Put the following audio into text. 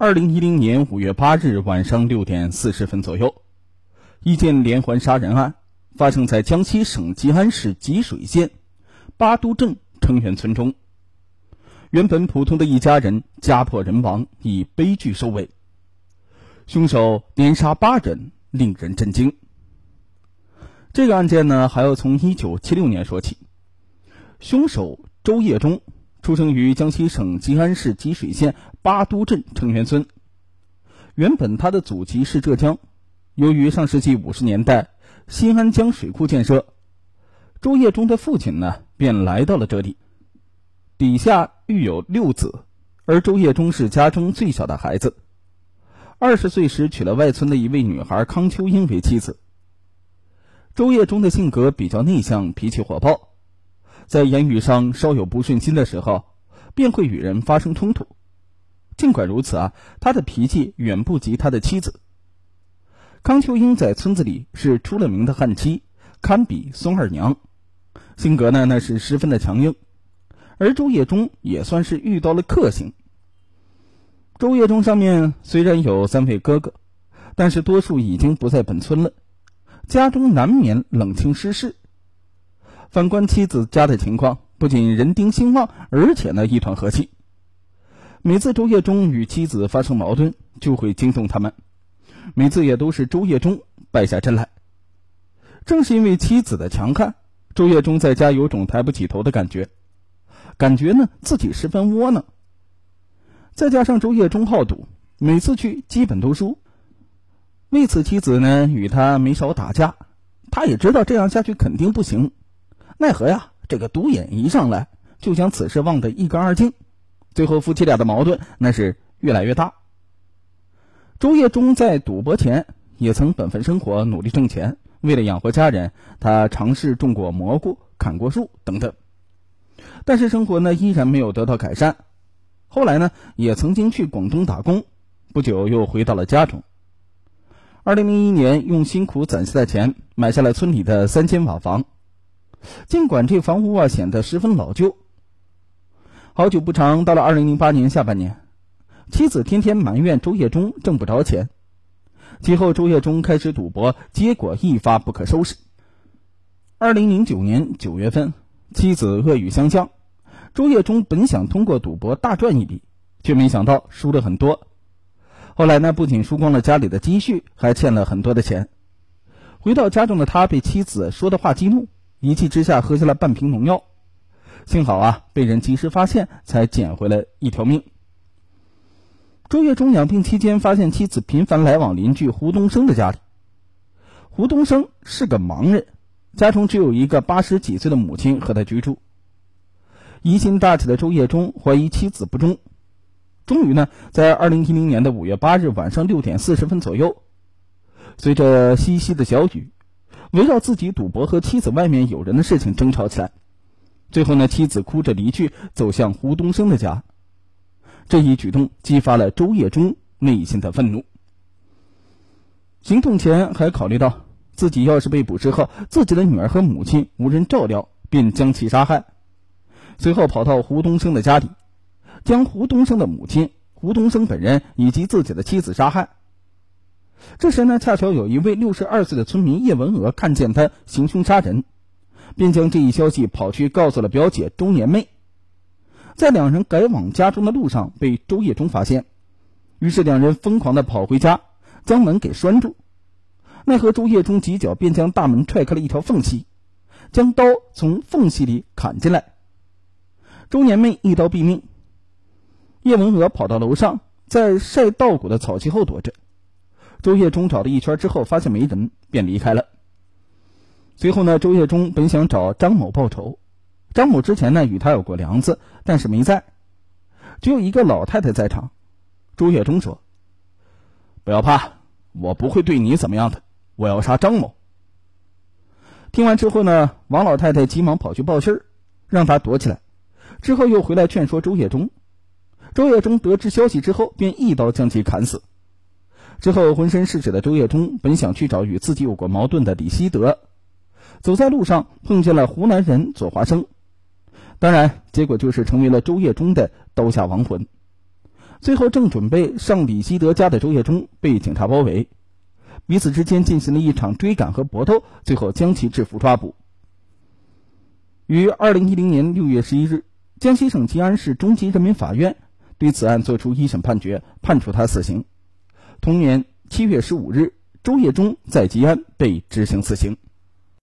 二零一零年五月八日晚上六点四十分左右，一件连环杀人案发生在江西省吉安市吉水县八都镇成源村中。原本普通的一家人家破人亡，以悲剧收尾。凶手连杀八人，令人震惊。这个案件呢，还要从一九七六年说起。凶手周业忠。出生于江西省吉安市吉水县八都镇成源村。原本他的祖籍是浙江，由于上世纪五十年代新安江水库建设，周业忠的父亲呢便来到了这里。底下育有六子，而周业忠是家中最小的孩子。二十岁时娶了外村的一位女孩康秋英为妻子。周业忠的性格比较内向，脾气火爆。在言语上稍有不顺心的时候，便会与人发生冲突。尽管如此啊，他的脾气远不及他的妻子康秋英。在村子里是出了名的悍妻，堪比孙二娘，性格呢那是十分的强硬。而周叶忠也算是遇到了克星。周叶忠上面虽然有三位哥哥，但是多数已经不在本村了，家中难免冷清失事。反观妻子家的情况，不仅人丁兴旺，而且呢一团和气。每次周业忠与妻子发生矛盾，就会惊动他们，每次也都是周业忠败下阵来。正是因为妻子的强悍，周业忠在家有种抬不起头的感觉，感觉呢自己十分窝囊。再加上周业忠好赌，每次去基本都输，为此妻子呢与他没少打架。他也知道这样下去肯定不行。奈何呀，这个赌瘾一上来，就将此事忘得一干二净。最后，夫妻俩的矛盾那是越来越大。周业忠在赌博前也曾本分生活，努力挣钱。为了养活家人，他尝试种过蘑菇、砍过树等等。但是生活呢，依然没有得到改善。后来呢，也曾经去广东打工，不久又回到了家中。二零零一年，用辛苦攒下的钱买下了村里的三间瓦房。尽管这房屋啊显得十分老旧，好久不长，到了二零零八年下半年，妻子天天埋怨周业忠挣不着钱。其后，周业忠开始赌博，结果一发不可收拾。二零零九年九月份，妻子恶语相向，周业忠本想通过赌博大赚一笔，却没想到输了很多。后来呢，不仅输光了家里的积蓄，还欠了很多的钱。回到家中的他，被妻子说的话激怒。一气之下喝下了半瓶农药，幸好啊被人及时发现，才捡回了一条命。周月忠养病期间，发现妻子频繁来往邻居胡东升的家里。胡东升是个盲人，家中只有一个八十几岁的母亲和他居住。疑心大起的周业忠怀疑妻子不忠，终于呢，在二零一零年的五月八日晚上六点四十分左右，随着淅淅的小雨。围绕自己赌博和妻子外面有人的事情争吵起来，最后呢，妻子哭着离去，走向胡东升的家。这一举动激发了周业忠内心的愤怒。行动前还考虑到自己要是被捕之后，自己的女儿和母亲无人照料，便将其杀害。随后跑到胡东升的家里，将胡东升的母亲、胡东升本人以及自己的妻子杀害。这时呢，恰巧有一位六十二岁的村民叶文娥看见他行凶杀人，便将这一消息跑去告诉了表姐周年妹。在两人赶往家中的路上，被周叶忠发现，于是两人疯狂的跑回家，将门给拴住。奈何周叶忠几脚便将大门踹开了一条缝隙，将刀从缝隙里砍进来。周年妹一刀毙命。叶文娥跑到楼上，在晒稻谷的草席后躲着。周业忠找了一圈之后，发现没人，便离开了。随后呢，周业忠本想找张某报仇，张某之前呢与他有过梁子，但是没在，只有一个老太太在场。周业忠说：“不要怕，我不会对你怎么样的，我要杀张某。”听完之后呢，王老太太急忙跑去报信儿，让他躲起来，之后又回来劝说周业忠。周业忠得知消息之后，便一刀将其砍死。之后，浑身是血的周业忠本想去找与自己有过矛盾的李希德，走在路上碰见了湖南人左华生，当然，结果就是成为了周业忠的刀下亡魂。最后正准备上李希德家的周业忠被警察包围，彼此之间进行了一场追赶和搏斗，最后将其制服抓捕。于二零一零年六月十一日，江西省吉安市中级人民法院对此案作出一审判决，判处他死刑。同年七月十五日，周业忠在吉安被执行死刑。